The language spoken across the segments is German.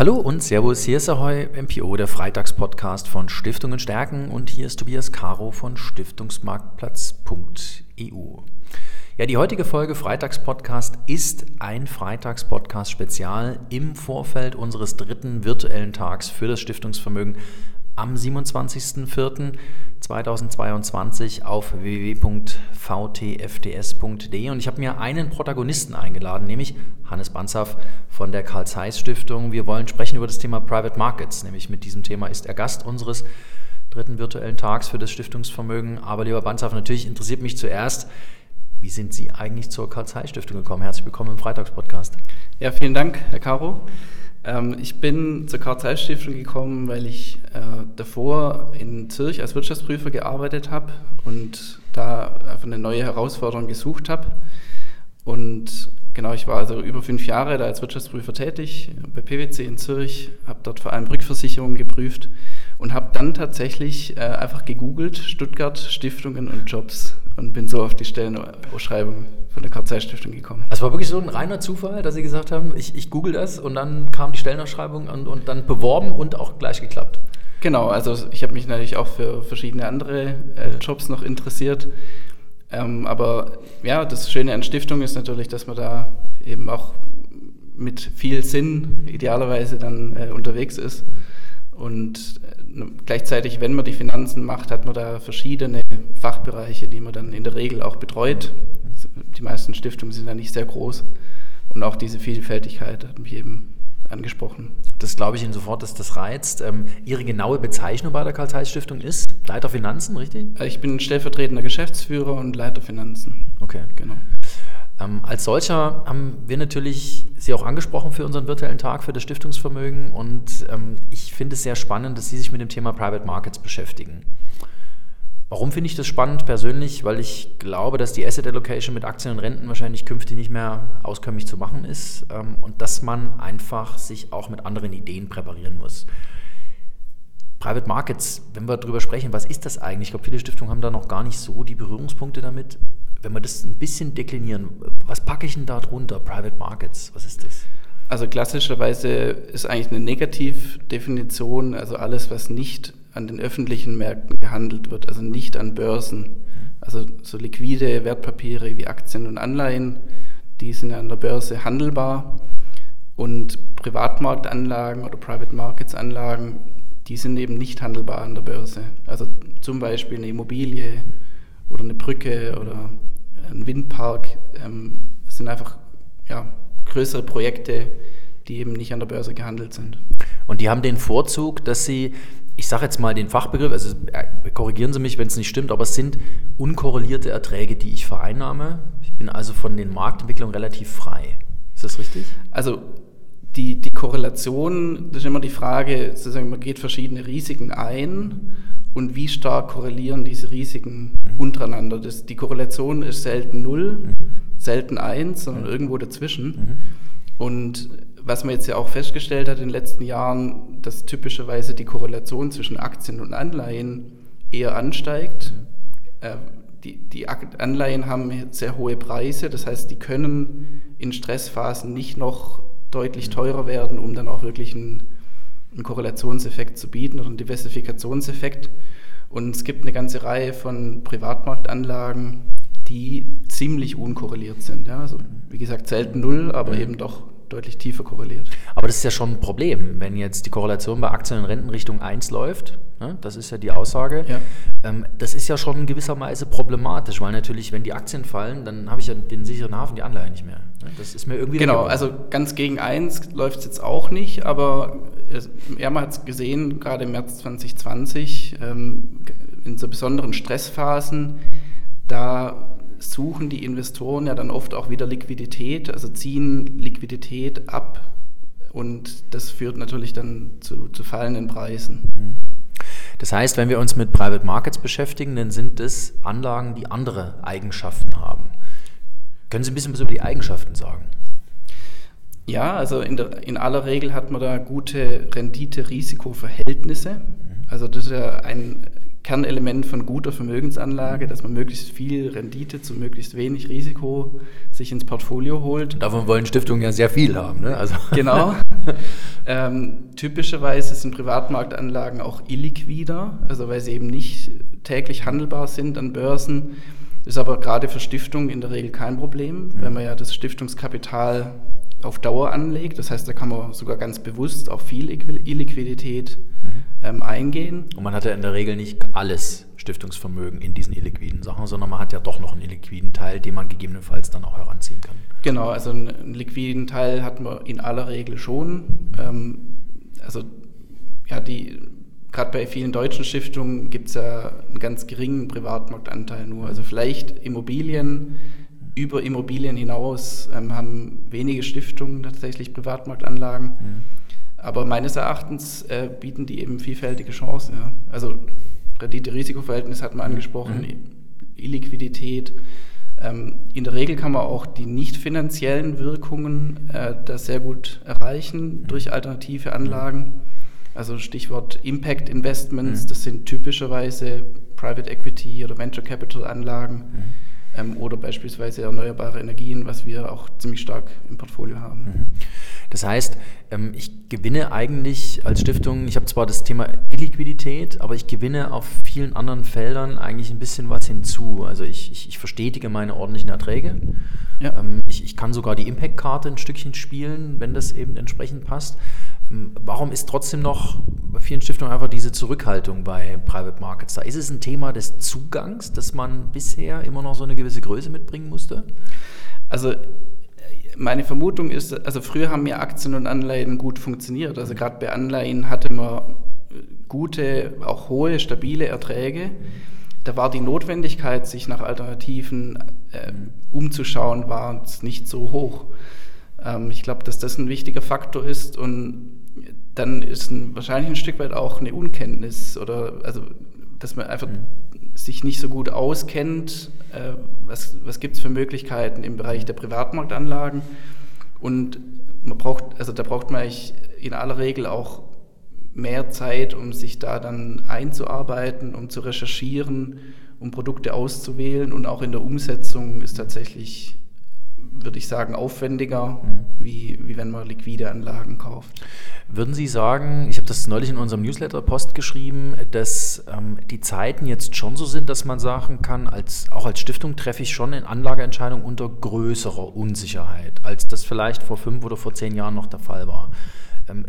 Hallo und Servus, hier ist Ahoy MPO, der Freitagspodcast von Stiftungen stärken und hier ist Tobias Caro von Stiftungsmarktplatz.eu. Ja, die heutige Folge Freitagspodcast ist ein Freitagspodcast-Spezial im Vorfeld unseres dritten virtuellen Tags für das Stiftungsvermögen am 27.04.2022 auf www.vtfds.de und ich habe mir einen Protagonisten eingeladen, nämlich Hannes Banzaf von der Karl Zeiss Stiftung. Wir wollen sprechen über das Thema Private Markets, nämlich mit diesem Thema ist er Gast unseres dritten virtuellen Tags für das Stiftungsvermögen. Aber lieber Banzaf, natürlich interessiert mich zuerst, wie sind Sie eigentlich zur Karl Zeiss Stiftung gekommen? Herzlich willkommen im Freitagspodcast. Ja, vielen Dank, Herr Caro. Ähm, ich bin zur Karl Zeiss Stiftung gekommen, weil ich äh, davor in Zürich als Wirtschaftsprüfer gearbeitet habe und da einfach eine neue Herausforderung gesucht habe. Und genau, ich war also über fünf Jahre da als Wirtschaftsprüfer tätig bei PwC in Zürich, habe dort vor allem Rückversicherungen geprüft und habe dann tatsächlich äh, einfach gegoogelt, Stuttgart, Stiftungen und Jobs und bin so auf die Stellenausschreibung von der Karl-Zeiss-Stiftung gekommen. Es war wirklich so ein reiner Zufall, dass Sie gesagt haben, ich, ich google das und dann kam die Stellenausschreibung und, und dann beworben und auch gleich geklappt. Genau, also ich habe mich natürlich auch für verschiedene andere äh, Jobs noch interessiert. Ähm, aber ja, das Schöne an Stiftung ist natürlich, dass man da eben auch mit viel Sinn idealerweise dann äh, unterwegs ist. Und äh, gleichzeitig, wenn man die Finanzen macht, hat man da verschiedene Fachbereiche, die man dann in der Regel auch betreut. Die meisten Stiftungen sind ja nicht sehr groß. Und auch diese Vielfältigkeit hat mich eben angesprochen. Das glaube ich Ihnen sofort, dass das reizt. Ähm, Ihre genaue Bezeichnung bei der Karl Zeiss Stiftung ist Leiter Finanzen, richtig? Äh, ich bin stellvertretender Geschäftsführer und Leiter Finanzen. Okay. Genau. Ähm, als solcher haben wir natürlich Sie auch angesprochen für unseren virtuellen Tag für das Stiftungsvermögen und ähm, ich finde es sehr spannend, dass Sie sich mit dem Thema Private Markets beschäftigen. Warum finde ich das spannend persönlich? Weil ich glaube, dass die Asset Allocation mit Aktien und Renten wahrscheinlich künftig nicht mehr auskömmlich zu machen ist ähm, und dass man einfach sich auch mit anderen Ideen präparieren muss. Private Markets, wenn wir darüber sprechen, was ist das eigentlich? Ich glaube, viele Stiftungen haben da noch gar nicht so die Berührungspunkte damit. Wenn wir das ein bisschen deklinieren, was packe ich denn da drunter? Private Markets, was ist das? Also klassischerweise ist eigentlich eine Negativdefinition, also alles, was nicht an den öffentlichen Märkten gehandelt wird, also nicht an Börsen. Also so liquide Wertpapiere wie Aktien und Anleihen, die sind ja an der Börse handelbar. Und Privatmarktanlagen oder Private Markets Anlagen, die sind eben nicht handelbar an der Börse. Also zum Beispiel eine Immobilie oder eine Brücke oder ein Windpark ähm, sind einfach ja, größere Projekte, die eben nicht an der Börse gehandelt sind. Und die haben den Vorzug, dass sie ich sage jetzt mal den Fachbegriff, also äh, korrigieren Sie mich, wenn es nicht stimmt, aber es sind unkorrelierte Erträge, die ich vereinnahme. Ich bin also von den Marktentwicklungen relativ frei. Ist das richtig? Also die, die Korrelation, das ist immer die Frage, sozusagen, man geht verschiedene Risiken ein und wie stark korrelieren diese Risiken mhm. untereinander. Das, die Korrelation ist selten null, mhm. selten eins, sondern mhm. irgendwo dazwischen. Mhm. Und was man jetzt ja auch festgestellt hat in den letzten Jahren, dass typischerweise die Korrelation zwischen Aktien und Anleihen eher ansteigt. Äh, die, die Anleihen haben sehr hohe Preise, das heißt, die können in Stressphasen nicht noch deutlich mhm. teurer werden, um dann auch wirklich einen, einen Korrelationseffekt zu bieten oder einen Diversifikationseffekt. Und es gibt eine ganze Reihe von Privatmarktanlagen, die ziemlich unkorreliert sind. Ja? Also, wie gesagt, selten null, aber mhm. eben doch deutlich tiefer korreliert. Aber das ist ja schon ein Problem, wenn jetzt die Korrelation bei Aktien und Renten Richtung 1 läuft. Ne? Das ist ja die Aussage. Ja. Ähm, das ist ja schon in gewisser Weise problematisch, weil natürlich, wenn die Aktien fallen, dann habe ich ja den sicheren Hafen, die Anleihe nicht mehr. Ne? Das ist mir irgendwie. Genau, also ganz gegen 1 läuft es jetzt auch nicht, aber man hat es gesehen, gerade im März 2020, ähm, in so besonderen Stressphasen, da suchen die Investoren ja dann oft auch wieder Liquidität, also ziehen Liquidität ab und das führt natürlich dann zu, zu fallenden Preisen. Das heißt, wenn wir uns mit Private Markets beschäftigen, dann sind es Anlagen, die andere Eigenschaften haben. Können Sie ein bisschen was über die Eigenschaften sagen? Ja, also in, der, in aller Regel hat man da gute Rendite-Risiko-Verhältnisse. Mhm. Also das ist ja ein Kernelement von guter Vermögensanlage, dass man möglichst viel Rendite zu möglichst wenig Risiko sich ins Portfolio holt. Davon wollen Stiftungen ja sehr viel haben. Ne? Also. Genau. ähm, typischerweise sind Privatmarktanlagen auch illiquider, also weil sie eben nicht täglich handelbar sind an Börsen. Ist aber gerade für Stiftungen in der Regel kein Problem, mhm. wenn man ja das Stiftungskapital auf Dauer anlegt. Das heißt, da kann man sogar ganz bewusst auch viel Illiquidität mhm. ähm, eingehen. Und man hat ja in der Regel nicht alles Stiftungsvermögen in diesen illiquiden Sachen, sondern man hat ja doch noch einen illiquiden Teil, den man gegebenenfalls dann auch heranziehen kann. Genau, also einen, einen liquiden Teil hat man in aller Regel schon. Ähm, also ja, die gerade bei vielen deutschen Stiftungen gibt es ja einen ganz geringen Privatmarktanteil nur. Also vielleicht Immobilien über Immobilien hinaus ähm, haben wenige Stiftungen tatsächlich Privatmarktanlagen. Ja. Aber meines Erachtens äh, bieten die eben vielfältige Chancen. Ja. Also Rendite-Risikoverhältnis hat man angesprochen, mhm. Illiquidität. Ähm, in der Regel kann man auch die nicht finanziellen Wirkungen äh, da sehr gut erreichen durch alternative Anlagen. Also Stichwort Impact Investments, das sind typischerweise Private Equity oder Venture Capital Anlagen. Ähm, oder beispielsweise erneuerbare Energien, was wir auch ziemlich stark im Portfolio haben. Mhm. Das heißt, ähm, ich gewinne eigentlich als Stiftung, ich habe zwar das Thema Illiquidität, aber ich gewinne auf vielen anderen Feldern eigentlich ein bisschen was hinzu. Also ich, ich, ich verstetige meine ordentlichen Erträge. Ja. Ähm, ich, ich kann sogar die Impact-Karte ein Stückchen spielen, wenn das eben entsprechend passt. Warum ist trotzdem noch bei vielen Stiftungen einfach diese Zurückhaltung bei Private Markets da? Ist es ein Thema des Zugangs, dass man bisher immer noch so eine gewisse Größe mitbringen musste? Also meine Vermutung ist, also früher haben ja Aktien und Anleihen gut funktioniert. Also gerade bei Anleihen hatte man gute, auch hohe, stabile Erträge. Da war die Notwendigkeit, sich nach Alternativen äh, umzuschauen, war nicht so hoch. Ähm, ich glaube, dass das ein wichtiger Faktor ist und dann ist ein, wahrscheinlich ein Stück weit auch eine Unkenntnis oder also, dass man einfach mhm. sich nicht so gut auskennt, äh, was, was gibt es für Möglichkeiten im Bereich der Privatmarktanlagen und man braucht, also da braucht man eigentlich in aller Regel auch mehr Zeit, um sich da dann einzuarbeiten, um zu recherchieren, um Produkte auszuwählen und auch in der Umsetzung ist tatsächlich würde ich sagen, aufwendiger, mhm. wie, wie wenn man liquide Anlagen kauft. Würden Sie sagen, ich habe das neulich in unserem Newsletter-Post geschrieben, dass ähm, die Zeiten jetzt schon so sind, dass man sagen kann, als, auch als Stiftung treffe ich schon in Anlageentscheidungen unter größerer Unsicherheit, als das vielleicht vor fünf oder vor zehn Jahren noch der Fall war. Ähm,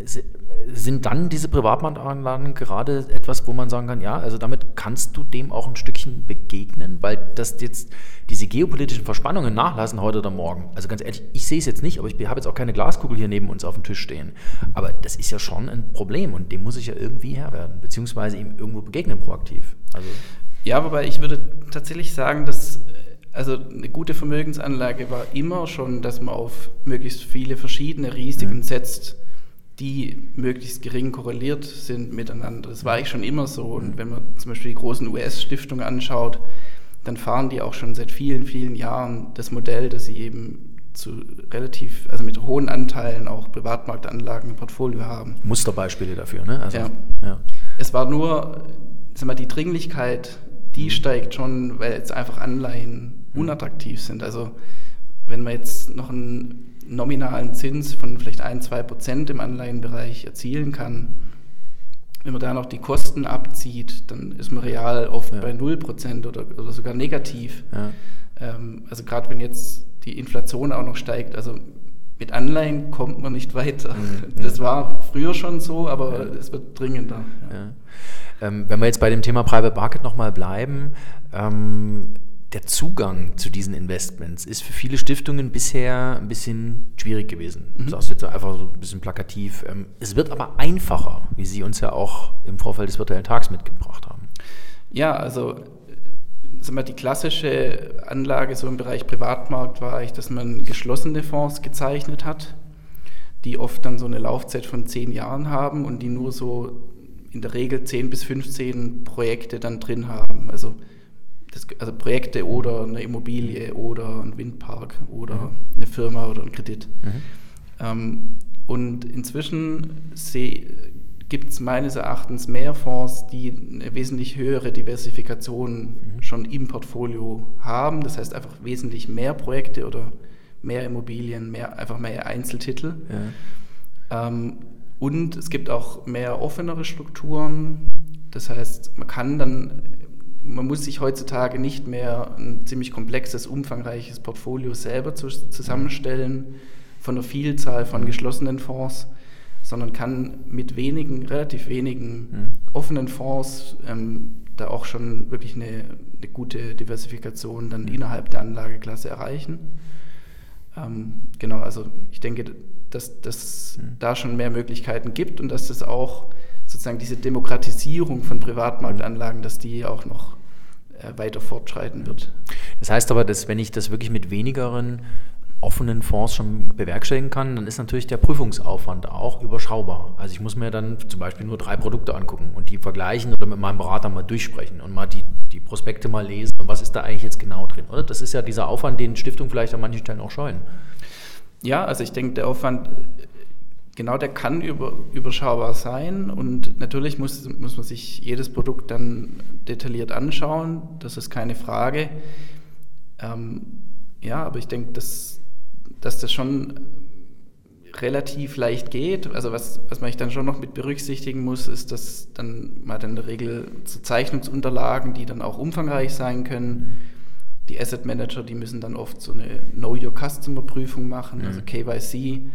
sind dann diese Privatmarktanlagen gerade etwas, wo man sagen kann, ja, also damit kannst du dem auch ein Stückchen begegnen, weil das jetzt diese geopolitischen Verspannungen nachlassen heute oder morgen. Also ganz ehrlich, ich sehe es jetzt nicht, aber ich habe jetzt auch keine Glaskugel hier neben uns auf dem Tisch stehen. Aber das ist ja schon ein Problem und dem muss ich ja irgendwie Herr werden, beziehungsweise ihm irgendwo begegnen proaktiv. Also ja, wobei ich würde tatsächlich sagen, dass also eine gute Vermögensanlage war immer schon, dass man auf möglichst viele verschiedene Risiken mhm. setzt die möglichst gering korreliert sind miteinander. Das war eigentlich schon immer so. Und wenn man zum Beispiel die großen US-Stiftungen anschaut, dann fahren die auch schon seit vielen, vielen Jahren das Modell, dass sie eben zu relativ, also mit hohen Anteilen auch Privatmarktanlagen im Portfolio haben. Musterbeispiele dafür, ne? Also, ja. ja. Es war nur, sag mal, die Dringlichkeit, die mhm. steigt schon, weil jetzt einfach Anleihen mhm. unattraktiv sind. Also wenn man jetzt noch einen nominalen Zins von vielleicht ein, zwei Prozent im Anleihenbereich erzielen kann, wenn man da noch die Kosten abzieht, dann ist man real oft ja. bei 0% oder, oder sogar negativ. Ja. Ähm, also gerade wenn jetzt die Inflation auch noch steigt, also mit Anleihen kommt man nicht weiter. Mhm. Das war früher schon so, aber ja. es wird dringender. Ähm, wenn wir jetzt bei dem Thema Private Market nochmal bleiben, ähm, der Zugang zu diesen Investments ist für viele Stiftungen bisher ein bisschen schwierig gewesen. Mhm. Das ist jetzt einfach so ein bisschen plakativ. Ähm, es wird aber einfacher, wie Sie uns ja auch im Vorfeld des virtuellen Tags mitgebracht haben. Ja, also sagen wir, die klassische Anlage so im Bereich Privatmarkt war eigentlich, dass man geschlossene Fonds gezeichnet hat, die oft dann so eine Laufzeit von zehn Jahren haben und die nur so in der Regel 10 bis 15 Projekte dann drin haben. Also das, also Projekte oder eine Immobilie oder ein Windpark oder mhm. eine Firma oder ein Kredit. Mhm. Ähm, und inzwischen gibt es meines Erachtens mehr Fonds, die eine wesentlich höhere Diversifikation mhm. schon im Portfolio haben. Das heißt einfach wesentlich mehr Projekte oder mehr Immobilien, mehr, einfach mehr Einzeltitel. Ja. Ähm, und es gibt auch mehr offenere Strukturen. Das heißt, man kann dann, man muss sich heutzutage nicht mehr ein ziemlich komplexes, umfangreiches Portfolio selber zusammenstellen von einer Vielzahl von geschlossenen Fonds, sondern kann mit wenigen, relativ wenigen mhm. offenen Fonds ähm, da auch schon wirklich eine, eine gute Diversifikation dann mhm. innerhalb der Anlageklasse erreichen. Ähm, genau, also ich denke, dass es mhm. da schon mehr Möglichkeiten gibt und dass es auch sozusagen diese Demokratisierung von Privatmarktanlagen, dass die auch noch äh, weiter fortschreiten wird. Das heißt aber, dass wenn ich das wirklich mit wenigeren offenen Fonds schon bewerkstelligen kann, dann ist natürlich der Prüfungsaufwand auch überschaubar. Also ich muss mir dann zum Beispiel nur drei Produkte angucken und die vergleichen oder mit meinem Berater mal durchsprechen und mal die, die Prospekte mal lesen und was ist da eigentlich jetzt genau drin, oder? Das ist ja dieser Aufwand, den Stiftungen vielleicht an manchen Stellen auch scheuen. Ja, also ich denke, der Aufwand, genau der kann über, überschaubar sein und natürlich muss, muss man sich jedes Produkt dann detailliert anschauen, das ist keine Frage. Ähm, ja, aber ich denke, dass dass das schon relativ leicht geht. Also was, was man dann schon noch mit berücksichtigen muss, ist, dass dann man in der Regel zu Zeichnungsunterlagen, die dann auch umfangreich sein können. Die Asset Manager, die müssen dann oft so eine Know Your Customer Prüfung machen, mhm. also KYC.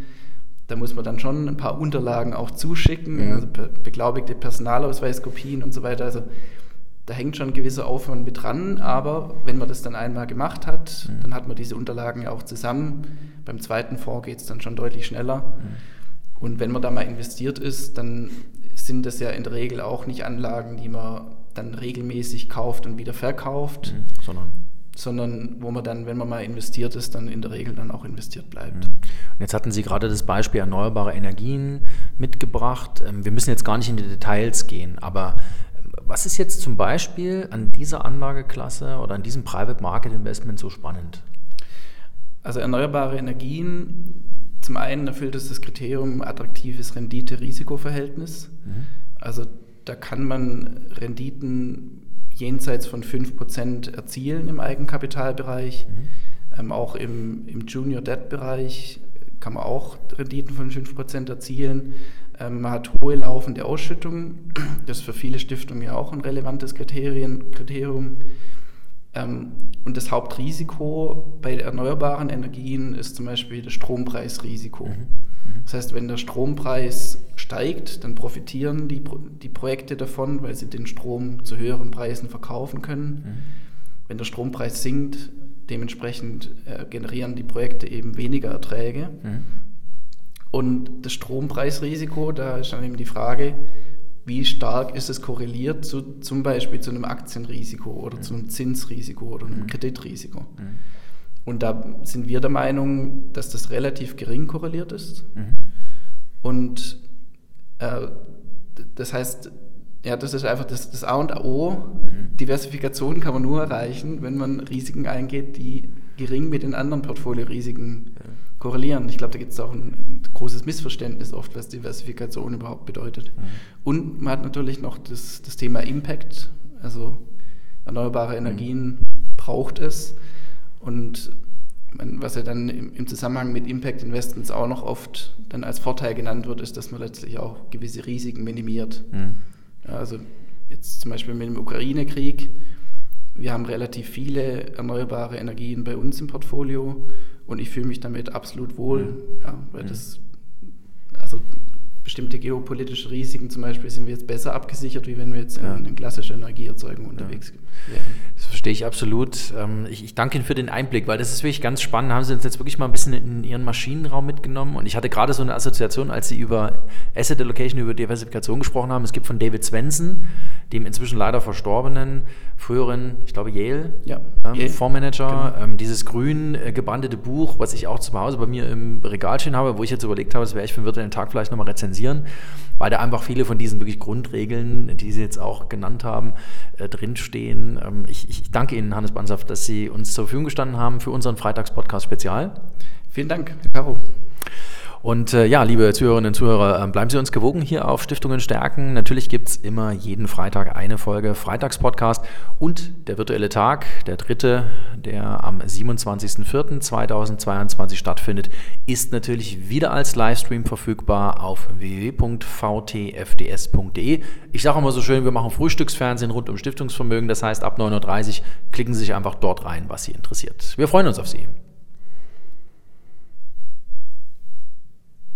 Da muss man dann schon ein paar Unterlagen auch zuschicken, mhm. also beglaubigte Personalausweiskopien und so weiter. Also da hängt schon ein gewisser Aufwand mit dran, aber wenn man das dann einmal gemacht hat, mhm. dann hat man diese Unterlagen ja auch zusammen. Beim zweiten Fonds geht es dann schon deutlich schneller. Mhm. Und wenn man da mal investiert ist, dann sind das ja in der Regel auch nicht Anlagen, die man dann regelmäßig kauft und wieder verkauft, mhm. sondern sondern wo man dann, wenn man mal investiert ist, dann in der Regel dann auch investiert bleibt. Mhm. Und jetzt hatten Sie gerade das Beispiel erneuerbare Energien mitgebracht. Ähm, wir müssen jetzt gar nicht in die Details gehen, aber was ist jetzt zum Beispiel an dieser Anlageklasse oder an diesem Private Market Investment so spannend? Also erneuerbare Energien, zum einen erfüllt es das Kriterium attraktives Rendite-Risiko-Verhältnis. Mhm. Also da kann man Renditen jenseits von 5% erzielen im Eigenkapitalbereich. Mhm. Ähm, auch im, im Junior Debt-Bereich kann man auch Renditen von 5% erzielen. Ähm, man hat hohe laufende Ausschüttungen. Das ist für viele Stiftungen ja auch ein relevantes Kriterien, Kriterium. Ähm, und das Hauptrisiko bei erneuerbaren Energien ist zum Beispiel das Strompreisrisiko. Mhm. Mhm. Das heißt, wenn der Strompreis steigt, dann profitieren die, die Projekte davon, weil sie den Strom zu höheren Preisen verkaufen können. Mhm. Wenn der Strompreis sinkt, dementsprechend äh, generieren die Projekte eben weniger Erträge. Mhm. Und das Strompreisrisiko, da ist dann eben die Frage, wie stark ist es korreliert zu, zum Beispiel zu einem Aktienrisiko oder mhm. zu einem Zinsrisiko oder einem mhm. Kreditrisiko. Mhm. Und da sind wir der Meinung, dass das relativ gering korreliert ist. Mhm. Und äh, das heißt, ja, das ist einfach das, das A und O. Mhm. Diversifikation kann man nur erreichen, wenn man Risiken eingeht, die gering mit den anderen Portfoliorisiken ja. korrelieren. Ich glaube, da gibt es auch ein, ein, großes Missverständnis oft, was Diversifikation überhaupt bedeutet. Mhm. Und man hat natürlich noch das, das Thema Impact, also erneuerbare mhm. Energien mhm. braucht es. Und was ja dann im Zusammenhang mit Impact Investments auch noch oft dann als Vorteil genannt wird, ist, dass man letztlich auch gewisse Risiken minimiert. Mhm. Also jetzt zum Beispiel mit dem Ukraine-Krieg. Wir haben relativ viele erneuerbare Energien bei uns im Portfolio und ich fühle mich damit absolut wohl, mhm. ja, weil mhm. das, also bestimmte geopolitische Risiken zum Beispiel sind wir jetzt besser abgesichert, wie wenn wir jetzt ja. in, in klassischer Energieerzeugung unterwegs ja. wären. Verstehe ich absolut. Ähm, ich, ich, danke Ihnen für den Einblick, weil das ist wirklich ganz spannend. Haben Sie uns jetzt wirklich mal ein bisschen in Ihren Maschinenraum mitgenommen? Und ich hatte gerade so eine Assoziation, als Sie über Asset Allocation, über Diversifikation gesprochen haben. Es gibt von David Svensson, dem inzwischen leider verstorbenen, früheren, ich glaube Yale, ja, ähm, Yale. Fondsmanager, genau. ähm, dieses grün äh, gebandete Buch, was ich auch zu Hause bei mir im Regal stehen habe, wo ich jetzt überlegt habe, das werde ich für den virtuellen Tag vielleicht nochmal rezensieren, weil da einfach viele von diesen wirklich Grundregeln, die Sie jetzt auch genannt haben, äh, drinstehen. Ähm, ich, ich, danke Ihnen, Hannes Bansaft, dass Sie uns zur Verfügung gestanden haben für unseren Freitagspodcast Spezial. Vielen Dank, Herr Caro. Und äh, ja, liebe Zuhörerinnen und Zuhörer, äh, bleiben Sie uns gewogen hier auf Stiftungen stärken. Natürlich gibt es immer jeden Freitag eine Folge Freitagspodcast und der virtuelle Tag, der dritte, der am 27.04.2022 stattfindet, ist natürlich wieder als Livestream verfügbar auf www.vtfds.de. Ich sage immer so schön, wir machen Frühstücksfernsehen rund um Stiftungsvermögen. Das heißt, ab 9.30 Uhr klicken Sie sich einfach dort rein, was Sie interessiert. Wir freuen uns auf Sie.